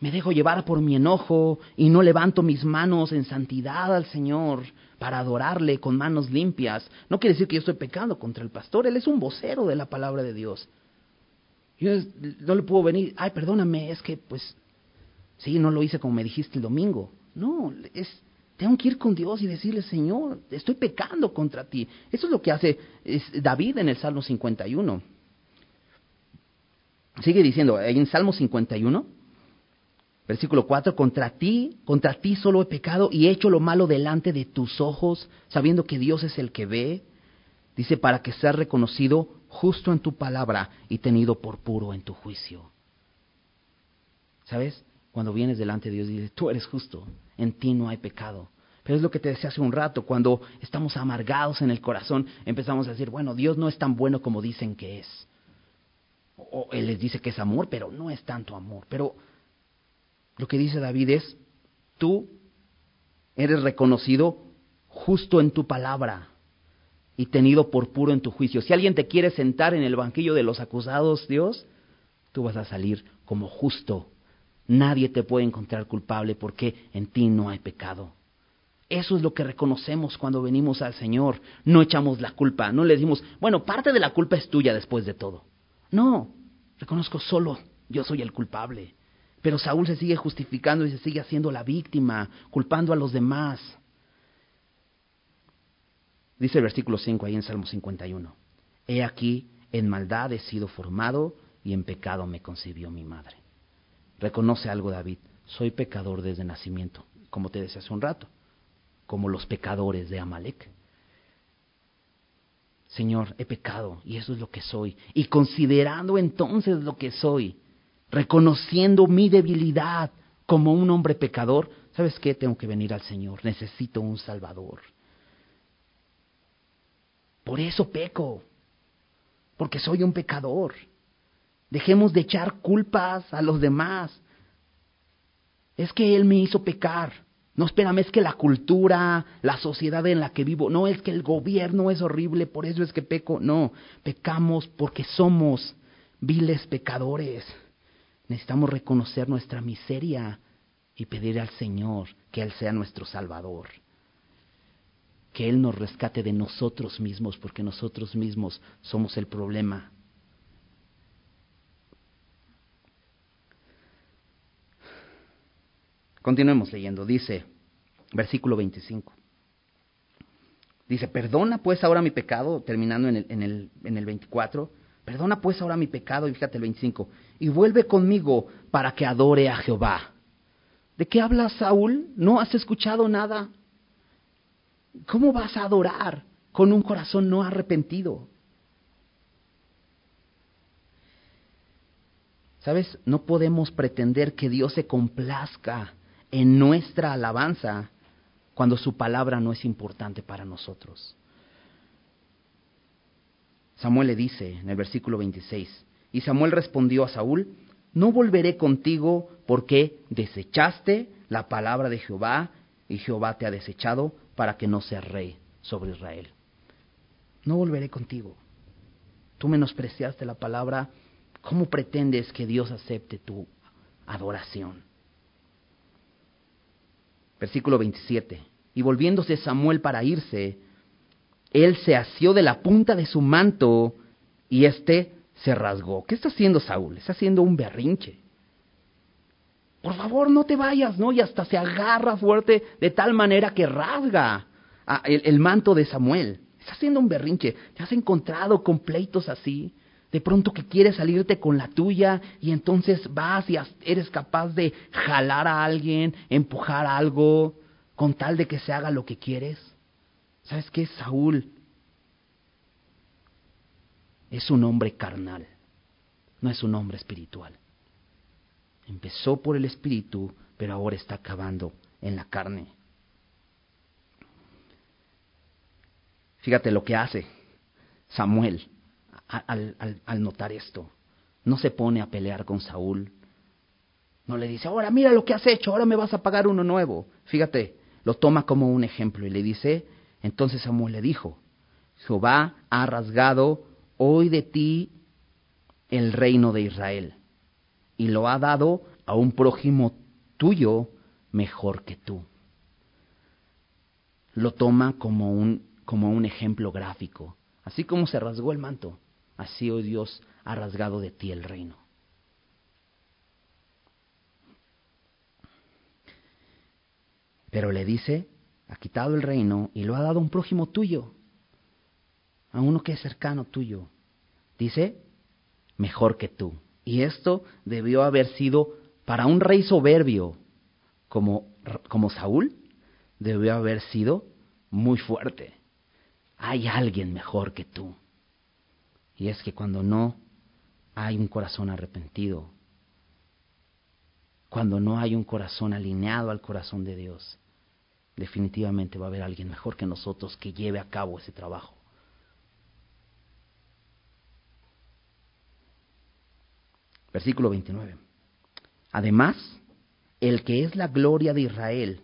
me dejo llevar por mi enojo y no levanto mis manos en santidad al Señor para adorarle con manos limpias, no quiere decir que yo estoy pecando contra el pastor, él es un vocero de la palabra de Dios. Yo no le puedo venir, ay, perdóname, es que pues sí, no lo hice como me dijiste el domingo. No, es tengo que ir con Dios y decirle, Señor, estoy pecando contra ti. Eso es lo que hace David en el Salmo 51. Sigue diciendo, en Salmo 51, versículo 4, contra ti, contra ti solo he pecado y he hecho lo malo delante de tus ojos, sabiendo que Dios es el que ve. Dice, para que seas reconocido justo en tu palabra y tenido por puro en tu juicio. ¿Sabes? Cuando vienes delante de Dios, dices, tú eres justo, en ti no hay pecado. Pero es lo que te decía hace un rato, cuando estamos amargados en el corazón, empezamos a decir, bueno, Dios no es tan bueno como dicen que es. O Él les dice que es amor, pero no es tanto amor. Pero lo que dice David es, tú eres reconocido justo en tu palabra y tenido por puro en tu juicio. Si alguien te quiere sentar en el banquillo de los acusados, Dios, tú vas a salir como justo. Nadie te puede encontrar culpable porque en ti no hay pecado. Eso es lo que reconocemos cuando venimos al Señor. No echamos la culpa, no le decimos, bueno, parte de la culpa es tuya después de todo. No, reconozco solo, yo soy el culpable. Pero Saúl se sigue justificando y se sigue haciendo la víctima, culpando a los demás. Dice el versículo 5 ahí en Salmo 51. He aquí, en maldad he sido formado y en pecado me concibió mi madre. Reconoce algo David, soy pecador desde nacimiento, como te decía hace un rato como los pecadores de Amalek. Señor, he pecado y eso es lo que soy. Y considerando entonces lo que soy, reconociendo mi debilidad como un hombre pecador, ¿sabes qué? Tengo que venir al Señor, necesito un Salvador. Por eso peco, porque soy un pecador. Dejemos de echar culpas a los demás. Es que Él me hizo pecar. No, espérame, es que la cultura, la sociedad en la que vivo, no es que el gobierno es horrible, por eso es que peco. No, pecamos porque somos viles pecadores. Necesitamos reconocer nuestra miseria y pedir al Señor que Él sea nuestro Salvador. Que Él nos rescate de nosotros mismos, porque nosotros mismos somos el problema. Continuemos leyendo. Dice, versículo 25. Dice, perdona pues ahora mi pecado, terminando en el, en el, en el 24. Perdona pues ahora mi pecado, y fíjate el 25. Y vuelve conmigo para que adore a Jehová. ¿De qué habla Saúl? ¿No has escuchado nada? ¿Cómo vas a adorar con un corazón no arrepentido? ¿Sabes? No podemos pretender que Dios se complazca en nuestra alabanza cuando su palabra no es importante para nosotros. Samuel le dice en el versículo 26, y Samuel respondió a Saúl, no volveré contigo porque desechaste la palabra de Jehová y Jehová te ha desechado para que no seas rey sobre Israel. No volveré contigo. Tú menospreciaste la palabra. ¿Cómo pretendes que Dios acepte tu adoración? Versículo 27. Y volviéndose Samuel para irse, él se asió de la punta de su manto y éste se rasgó. ¿Qué está haciendo Saúl? Está haciendo un berrinche. Por favor, no te vayas, ¿no? Y hasta se agarra fuerte de tal manera que rasga el, manto de Samuel. Está haciendo un berrinche. ¿Te has encontrado con pleitos así? De pronto que quieres salirte con la tuya y entonces vas y eres capaz de jalar a alguien, empujar algo, con tal de que se haga lo que quieres. ¿Sabes qué? Saúl es un hombre carnal, no es un hombre espiritual. Empezó por el espíritu, pero ahora está acabando en la carne. Fíjate lo que hace Samuel al, notar esto. No se pone a pelear con Saúl. No le dice, ahora mira lo que has hecho, ahora me vas a pagar uno nuevo. Fíjate, lo toma como un ejemplo y le dice, entonces Samuel le dijo, Jehová ha rasgado hoy de ti el reino de Israel y lo ha dado a un prójimo tuyo mejor que tú. Lo toma como un, como un ejemplo gráfico, así como se rasgó el manto así hoy Dios ha rasgado de ti el reino. Pero le dice, ha quitado el reino y lo ha dado a un prójimo tuyo, a uno que es cercano tuyo. Dice, mejor que tú. Y esto debió haber sido para un rey soberbio como, como Saúl, debió haber sido muy fuerte. Hay alguien mejor que tú. Y es que cuando no hay un corazón arrepentido, cuando no hay un corazón alineado al corazón de Dios, definitivamente va a haber alguien mejor que nosotros que lleve a cabo ese trabajo. Versículo 29. Además, el que es la gloria de Israel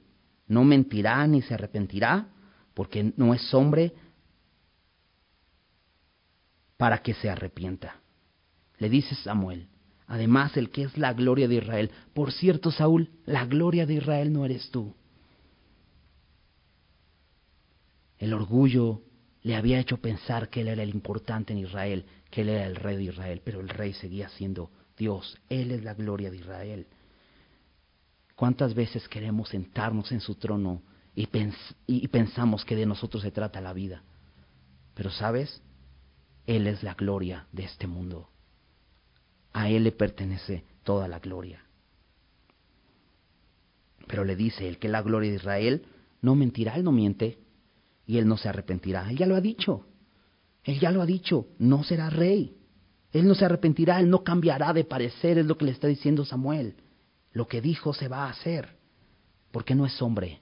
no mentirá ni se arrepentirá, porque no es hombre para que se arrepienta. Le dice Samuel, además el que es la gloria de Israel. Por cierto, Saúl, la gloria de Israel no eres tú. El orgullo le había hecho pensar que él era el importante en Israel, que él era el rey de Israel, pero el rey seguía siendo Dios, Él es la gloria de Israel. ¿Cuántas veces queremos sentarnos en su trono y, y pensamos que de nosotros se trata la vida? Pero sabes, Él es la gloria de este mundo. A Él le pertenece toda la gloria. Pero le dice, el que la gloria de Israel, no mentirá, Él no miente y Él no se arrepentirá. Él ya lo ha dicho. Él ya lo ha dicho, no será rey. Él no se arrepentirá, Él no cambiará de parecer, es lo que le está diciendo Samuel. Lo que dijo se va a hacer, porque no es hombre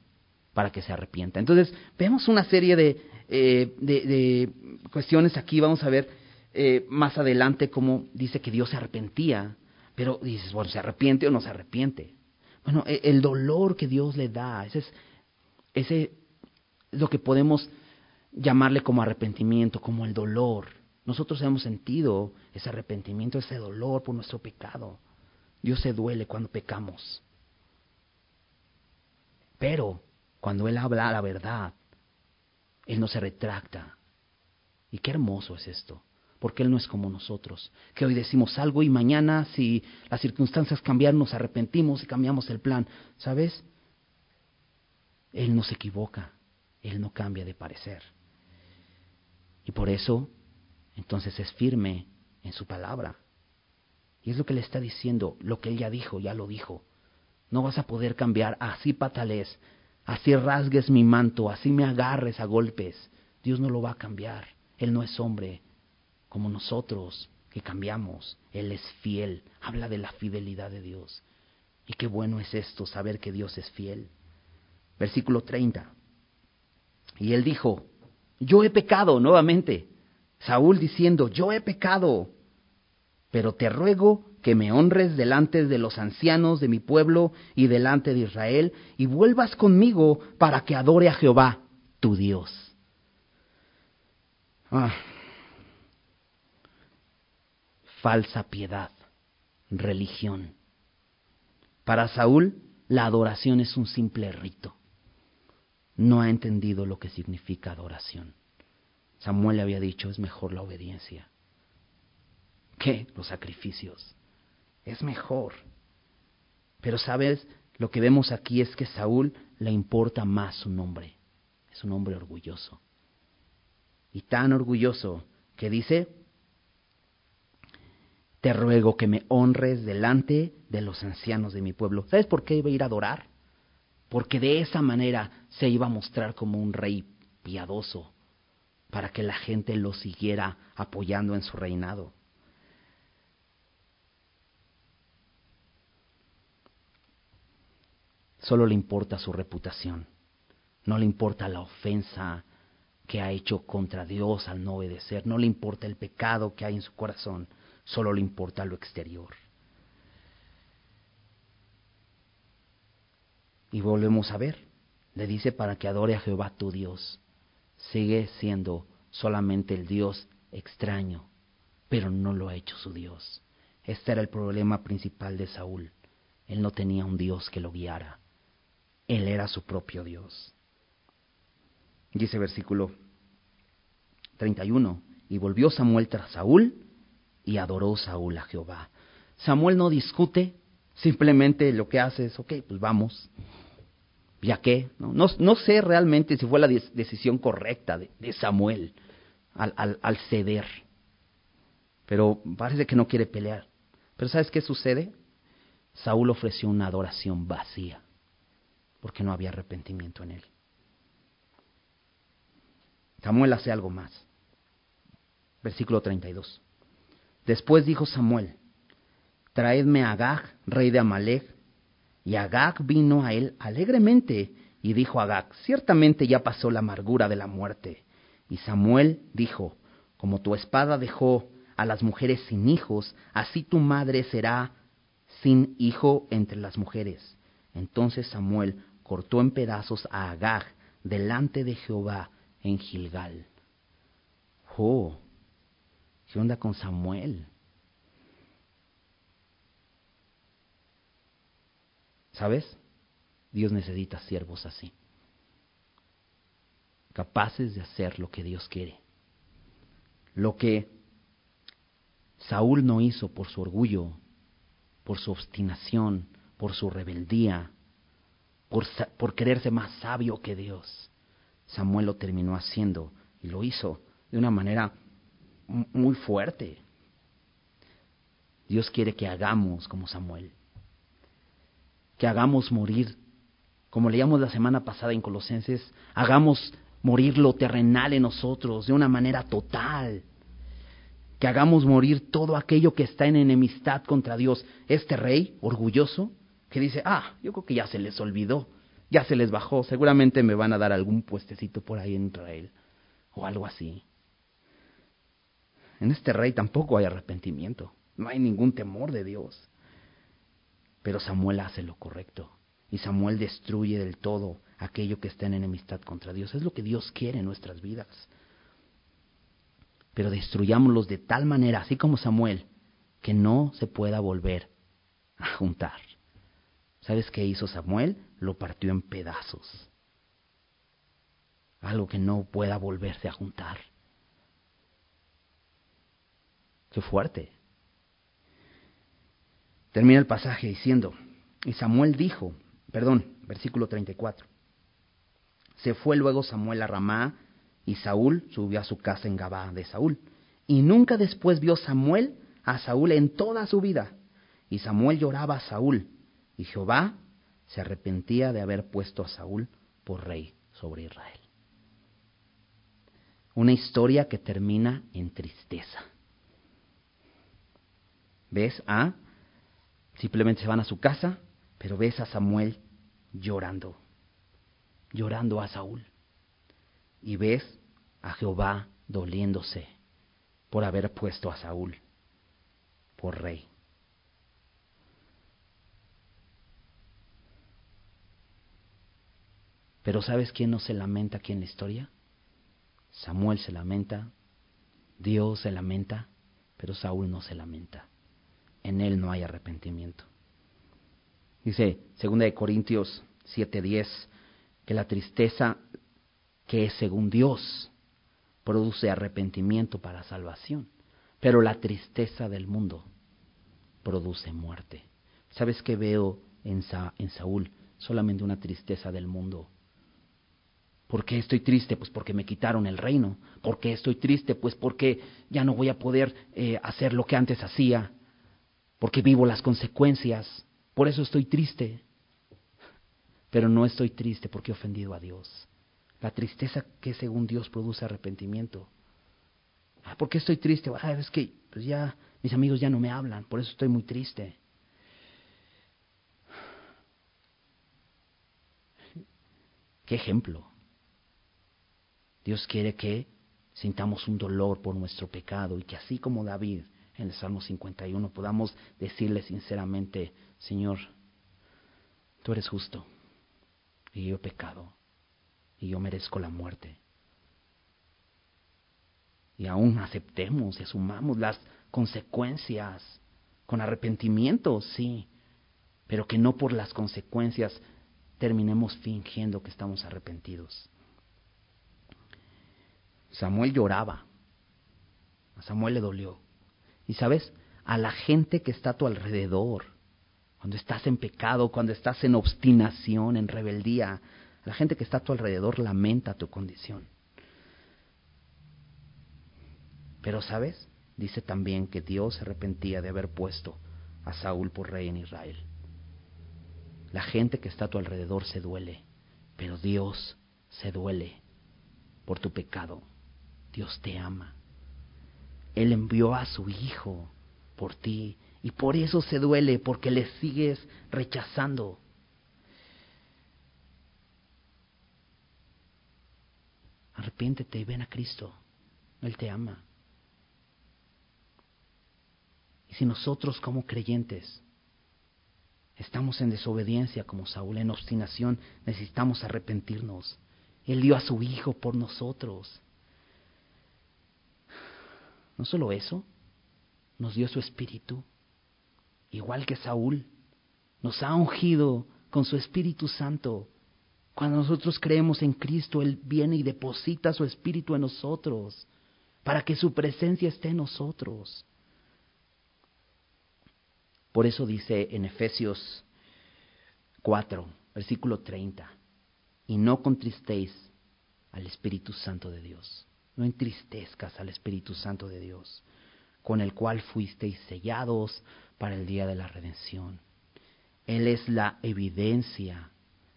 para que se arrepienta. Entonces, vemos una serie de, eh, de, cuestiones aquí, vamos a ver eh, más adelante cómo dice que Dios se arrepentía, pero dices, bueno, ¿se arrepiente o no se arrepiente? Bueno, e, el dolor que Dios le da, es, ese es lo que podemos llamarle como arrepentimiento, como el dolor. Nosotros hemos sentido ese arrepentimiento, ese dolor por nuestro pecado. Dios se duele cuando pecamos. Pero cuando Él habla la verdad, Él no se retracta. Y qué hermoso es esto, porque Él no es como nosotros, que hoy decimos algo y mañana si las circunstancias cambian nos arrepentimos y cambiamos el plan. ¿Sabes? Él no se equivoca, Él no cambia de parecer. Y por eso entonces es firme en su palabra. Y es lo que le está diciendo, lo que él ya dijo, ya lo dijo. No vas a poder cambiar, así patales, así rasgues mi manto, así me agarres a golpes. Dios no lo va a cambiar. Él no es hombre como nosotros que cambiamos. Él es fiel. Habla de la fidelidad de Dios. Y qué bueno es esto, saber que Dios es fiel. Versículo 30. Y él dijo, yo he pecado nuevamente. Saúl diciendo, yo he pecado, pero te ruego que me honres delante de los ancianos de mi pueblo y delante de Israel, y vuelvas conmigo para que adore a Jehová, tu Dios. Ah. Falsa piedad, religión. Para Saúl, la adoración es un simple rito. No ha entendido lo que significa adoración. Samuel le había dicho, es mejor la obediencia que los sacrificios. Es mejor. Pero sabes, lo que vemos aquí es que Saúl le importa más su nombre. Es un hombre orgulloso. Y tan orgulloso que dice, te ruego que me honres delante de los ancianos de mi pueblo. ¿Sabes por qué iba a ir a adorar? Porque de esa manera se iba a mostrar como un rey piadoso, para que la gente lo siguiera apoyando en su reinado. Solo le importa su reputación, no le importa la ofensa que ha hecho contra Dios al no obedecer, no le importa el pecado que hay en su corazón, solo le importa lo exterior. Y volvemos a ver, le dice para que adore a Jehová tu Dios sigue siendo solamente el Dios extraño, pero no lo ha hecho su Dios. Este era el problema principal de Saúl. Él no tenía un Dios que lo guiara. Él era su propio Dios. Dice versículo 31, y volvió Samuel tras Saúl y adoró Saúl a Jehová. Samuel no discute, simplemente lo que hace es, ok, pues vamos, ¿Ya qué? No, no, sé realmente si fue la decisión correcta de, Samuel al, al, al, ceder. Pero parece que no quiere pelear. Pero ¿sabes qué sucede? Saúl ofreció una adoración vacía, porque no había arrepentimiento en él. Samuel hace algo más. Versículo 32. Después dijo Samuel, traedme a Agag, rey de Amalek, y Agag vino a él alegremente y dijo a Agag, ciertamente ya pasó la amargura de la muerte. Y Samuel dijo, como tu espada dejó a las mujeres sin hijos, así tu madre será sin hijo entre las mujeres. Entonces Samuel cortó en pedazos a Agag delante de Jehová en Gilgal. Oh, ¿qué onda con Samuel? ¿Sabes? Dios necesita siervos así, capaces de hacer lo que Dios quiere. Lo que Saúl no hizo por su orgullo, por su obstinación, por su rebeldía, por, quererse más sabio que Dios. Samuel lo terminó haciendo y lo hizo de una manera muy fuerte. Dios quiere que hagamos como Samuel, que hagamos morir, como leíamos la semana pasada en Colosenses, hagamos morir lo terrenal en nosotros de una manera total, que hagamos morir todo aquello que está en enemistad contra Dios. Este rey orgulloso que dice, ah, yo creo que ya se les olvidó, ya se les bajó, seguramente me van a dar algún puestecito por ahí en Israel o algo así. En este rey tampoco hay arrepentimiento, no hay ningún temor de Dios. Pero Samuel hace lo correcto y Samuel destruye del todo aquello que está en enemistad contra Dios. Es lo que Dios quiere en nuestras vidas. Pero destruyámoslos de tal manera, así como Samuel, que no se pueda volver a juntar. ¿Sabes qué hizo Samuel? Lo partió en pedazos. Algo que no pueda volverse a juntar. Qué fuerte. Termina el pasaje diciendo, y Samuel dijo, perdón, versículo 34, se fue luego Samuel a Ramá y Saúl subió a su casa en Gabá de Saúl. Y nunca después vio Samuel a Saúl en toda su vida. Y Samuel lloraba a Saúl, y Jehová se arrepentía de haber puesto a Saúl por rey sobre Israel. Una historia que termina en tristeza. ¿Ves a? Simplemente se van a su casa, pero ves a Samuel llorando, llorando a Saúl. Y ves a Jehová doliéndose por haber puesto a Saúl por rey. Pero ¿sabes quién no se lamenta aquí en la historia? Samuel se lamenta, Dios se lamenta, pero Saúl no se lamenta en él no hay arrepentimiento. Dice 2 de Corintios 7:10 que la tristeza que es según Dios produce arrepentimiento para salvación, pero la tristeza del mundo produce muerte. ¿Sabes qué veo en, en Saúl? Solamente una tristeza del mundo. ¿Por qué estoy triste? Pues porque me quitaron el reino. ¿Por qué estoy triste? Pues porque ya no voy a poder eh, hacer lo que antes hacía porque vivo las consecuencias, por eso estoy triste. Pero no estoy triste porque he ofendido a Dios. La tristeza que según Dios produce arrepentimiento. Ah, ¿Por qué estoy triste? Ah, que pues ya mis amigos ya no me hablan, por eso estoy muy triste. ¿Qué ejemplo? Dios quiere que sintamos un dolor por nuestro pecado y que así como David en el Salmo 51 podamos decirle sinceramente, Señor, tú eres justo y yo he pecado y yo merezco la muerte. Y aún aceptemos y asumamos las consecuencias con arrepentimiento, sí, pero que no por las consecuencias terminemos fingiendo que estamos arrepentidos. Samuel lloraba, a Samuel le dolió, y sabes, a la gente que está a tu alrededor, cuando estás en pecado, cuando estás en obstinación, en rebeldía, la gente que está a tu alrededor lamenta tu condición. Pero sabes, dice también que Dios se arrepentía de haber puesto a Saúl por rey en Israel. La gente que está a tu alrededor se duele, pero Dios se duele por tu pecado. Dios te ama. Él envió a su Hijo por ti y por eso se duele, porque le sigues rechazando. Arrepiéntete y ven a Cristo. Él te ama. Y si nosotros como creyentes estamos en desobediencia como Saúl, en obstinación, necesitamos arrepentirnos. Él dio a su Hijo por nosotros. No solo eso, nos dio su Espíritu, igual que Saúl, nos ha ungido con su Espíritu Santo. Cuando nosotros creemos en Cristo, Él viene y deposita su Espíritu en nosotros, para que su presencia esté en nosotros. Por eso dice en Efesios 4, versículo 30, y no contristéis al Espíritu Santo de Dios. No entristezcas al Espíritu Santo de Dios, con el cual fuisteis sellados para el día de la redención. Él es la evidencia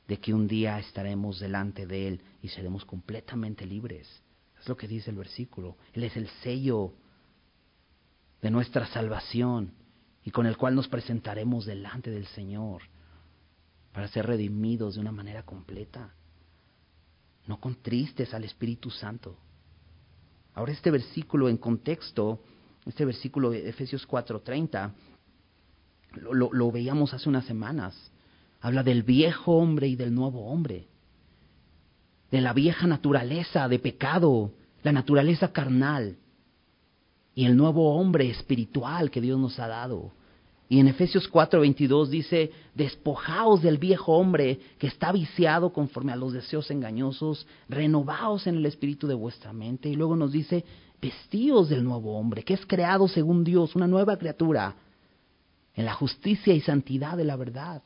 de que un día estaremos delante de Él y seremos completamente libres. Es lo que dice el versículo. Él es el sello de nuestra salvación y con el cual nos presentaremos delante del Señor para ser redimidos de una manera completa. No contristes al Espíritu Santo. Ahora este versículo en contexto, este versículo de Efesios 4:30, lo, lo veíamos hace unas semanas. Habla del viejo hombre y del nuevo hombre. De la vieja naturaleza de pecado, la naturaleza carnal y el nuevo hombre espiritual que Dios nos ha dado. Y en Efesios 4:22 dice, despojaos del viejo hombre que está viciado conforme a los deseos engañosos, renovaos en el espíritu de vuestra mente. Y luego nos dice, vestíos del nuevo hombre, que es creado según Dios, una nueva criatura, en la justicia y santidad de la verdad,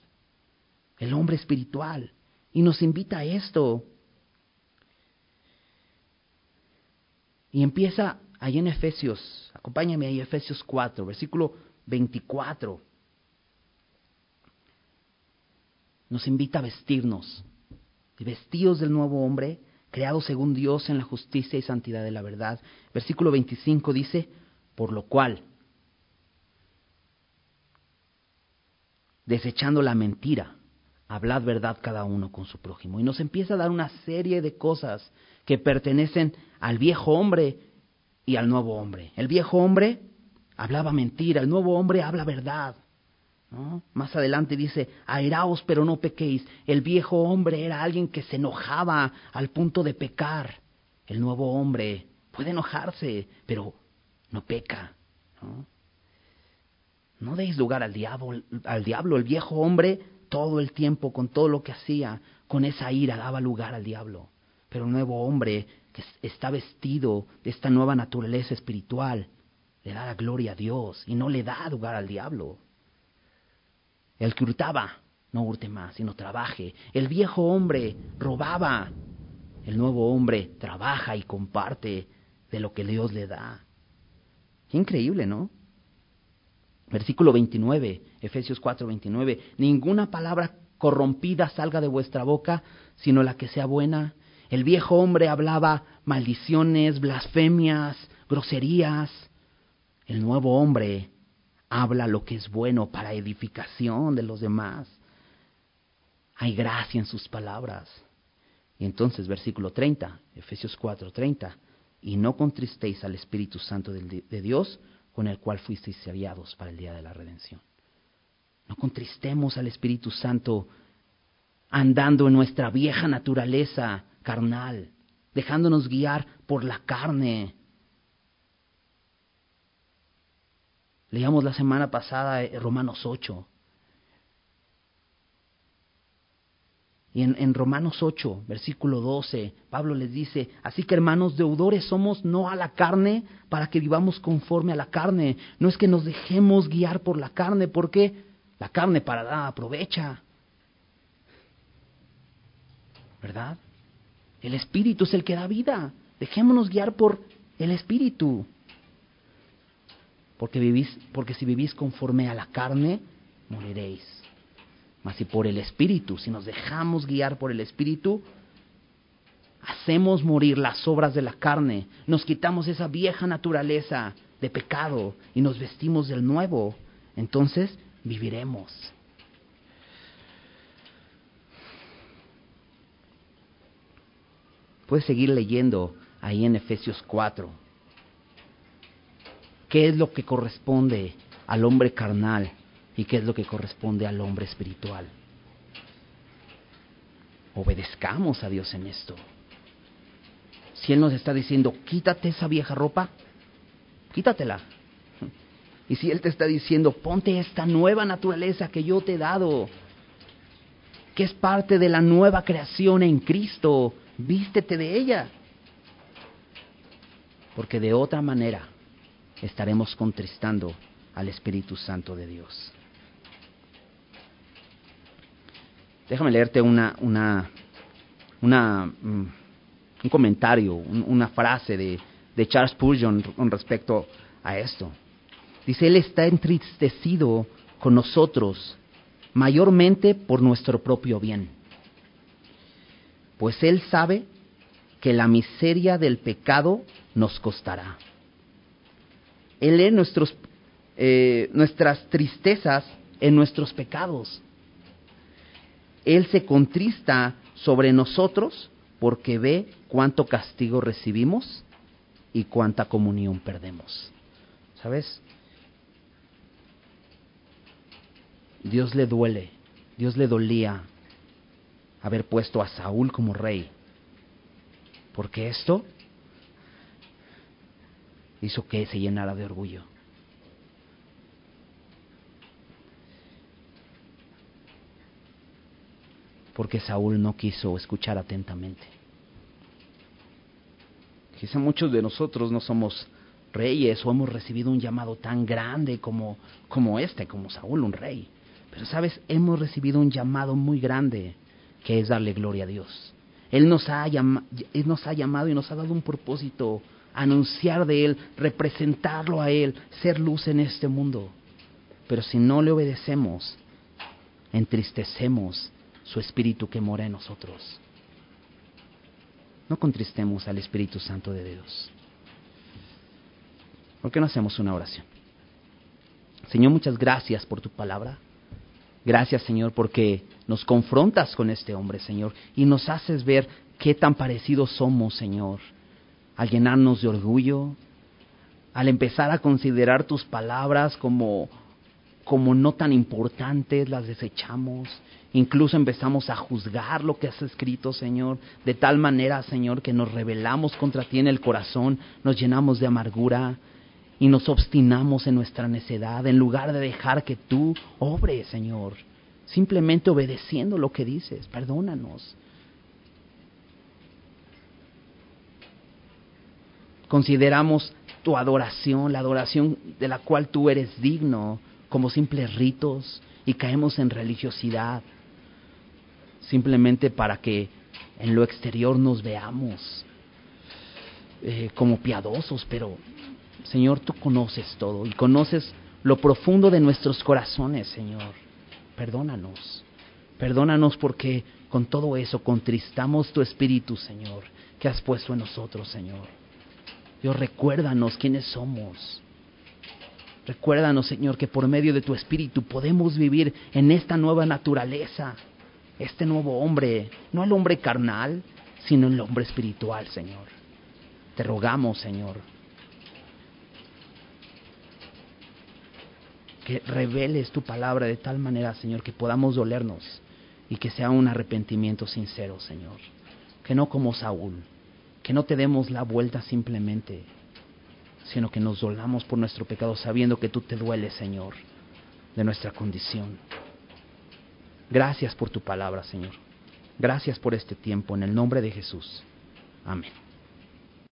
el hombre espiritual. Y nos invita a esto. Y empieza ahí en Efesios, acompáñame ahí, Efesios 4, versículo 24. Nos invita a vestirnos, vestidos del nuevo hombre, creado según Dios en la justicia y santidad de la verdad. Versículo 25 dice, por lo cual, desechando la mentira, hablad verdad cada uno con su prójimo. Y nos empieza a dar una serie de cosas que pertenecen al viejo hombre y al nuevo hombre. El viejo hombre hablaba mentira, el nuevo hombre habla verdad. Más adelante dice, airaos pero no pequéis. El viejo hombre era alguien que se enojaba al punto de pecar. El nuevo hombre puede enojarse, pero no peca. ¿no? No deis lugar al diablo, al diablo. El viejo hombre todo el tiempo, con todo lo que hacía, con esa ira daba lugar al diablo. Pero el nuevo hombre que está vestido de esta nueva naturaleza espiritual, le da la gloria a Dios y no le da lugar al diablo. El que hurtaba, no hurte más, sino trabaje. El viejo hombre robaba. El nuevo hombre trabaja y comparte de lo que Dios le da. Increíble, ¿no? Versículo 29, Efesios 4, 29. Ninguna palabra corrompida salga de vuestra boca, sino la que sea buena. El viejo hombre hablaba maldiciones, blasfemias, groserías. El nuevo hombre habla lo que es bueno para edificación de los demás. Hay gracia en sus palabras. Y entonces, versículo 30, Efesios 4, 30. Y no contristéis al Espíritu Santo de Dios, con el cual fuisteis sellados para el día de la redención. No contristemos al Espíritu Santo andando en nuestra vieja naturaleza carnal, dejándonos guiar por la carne. Leíamos la semana pasada eh, Romanos 8. Y en, Romanos 8, versículo 12, Pablo les dice, así que hermanos deudores somos no a la carne para que vivamos conforme a la carne. No es que nos dejemos guiar por la carne, porque la carne para nada aprovecha. ¿Verdad? El Espíritu es el que da vida. Dejémonos guiar por el Espíritu. Porque, vivís, porque si vivís conforme a la carne, moriréis. Mas si por el Espíritu, si nos dejamos guiar por el Espíritu, hacemos morir las obras de la carne, nos quitamos esa vieja naturaleza de pecado y nos vestimos del nuevo, entonces viviremos. Puedes seguir leyendo ahí en Efesios 4. ¿Qué es lo que corresponde al hombre carnal y qué es lo que corresponde al hombre espiritual? Obedezcamos a Dios en esto. Si Él nos está diciendo, quítate esa vieja ropa, quítatela. Y si Él te está diciendo, ponte esta nueva naturaleza que yo te he dado, que es parte de la nueva creación en Cristo, vístete de ella. Porque de otra manera estaremos contristando al Espíritu Santo de Dios. Déjame leerte una, mm, un comentario, una frase de, de Charles Spurgeon con respecto a esto. Dice, Él está entristecido con nosotros, mayormente por nuestro propio bien. Pues Él sabe que la miseria del pecado nos costará. Él lee nuestros, eh, nuestras tristezas en nuestros pecados. Él se contrista sobre nosotros porque ve cuánto castigo recibimos y cuánta comunión perdemos. ¿Sabes? Dios le duele, Dios le dolía haber puesto a Saúl como rey, porque esto hizo que se llenara de orgullo. Porque Saúl no quiso escuchar atentamente. Quizá muchos de nosotros no somos reyes o hemos recibido un llamado tan grande como, como este, como Saúl, un rey. Pero sabes, hemos recibido un llamado muy grande que es darle gloria a Dios. Él nos ha, Él nos ha llamado y nos ha dado un propósito, anunciar de Él, representarlo a Él, ser luz en este mundo. Pero si no le obedecemos, entristecemos su Espíritu que mora en nosotros. No contristemos al Espíritu Santo de Dios. ¿Por qué no hacemos una oración? Señor, muchas gracias por tu palabra. Gracias, Señor, porque nos confrontas con este hombre, Señor, y nos haces ver qué tan parecidos somos, Señor, al llenarnos de orgullo, al empezar a considerar tus palabras como, como no tan importantes, las desechamos, incluso empezamos a juzgar lo que has escrito, Señor, de tal manera, Señor, que nos rebelamos contra ti en el corazón, nos llenamos de amargura, y nos obstinamos en nuestra necedad en lugar de dejar que tú obres, Señor, simplemente obedeciendo lo que dices. Perdónanos. Consideramos tu adoración, la adoración de la cual tú eres digno, como simples ritos y caemos en religiosidad, simplemente para que en lo exterior nos veamos eh, como piadosos, pero Señor, tú conoces todo y conoces lo profundo de nuestros corazones, Señor. Perdónanos. Perdónanos porque con todo eso contristamos tu espíritu, Señor, que has puesto en nosotros, Señor. Dios, recuérdanos quiénes somos. Recuérdanos, Señor, que por medio de tu espíritu podemos vivir en esta nueva naturaleza, este nuevo hombre, no el hombre carnal, sino el hombre espiritual, Señor. Te rogamos, Señor, que reveles tu palabra de tal manera, Señor, que podamos dolernos y que sea un arrepentimiento sincero, Señor. Que no como Saúl, que no te demos la vuelta simplemente, sino que nos dolamos por nuestro pecado sabiendo que tú te dueles, Señor, de nuestra condición. Gracias por tu palabra, Señor. Gracias por este tiempo, en el nombre de Jesús. Amén.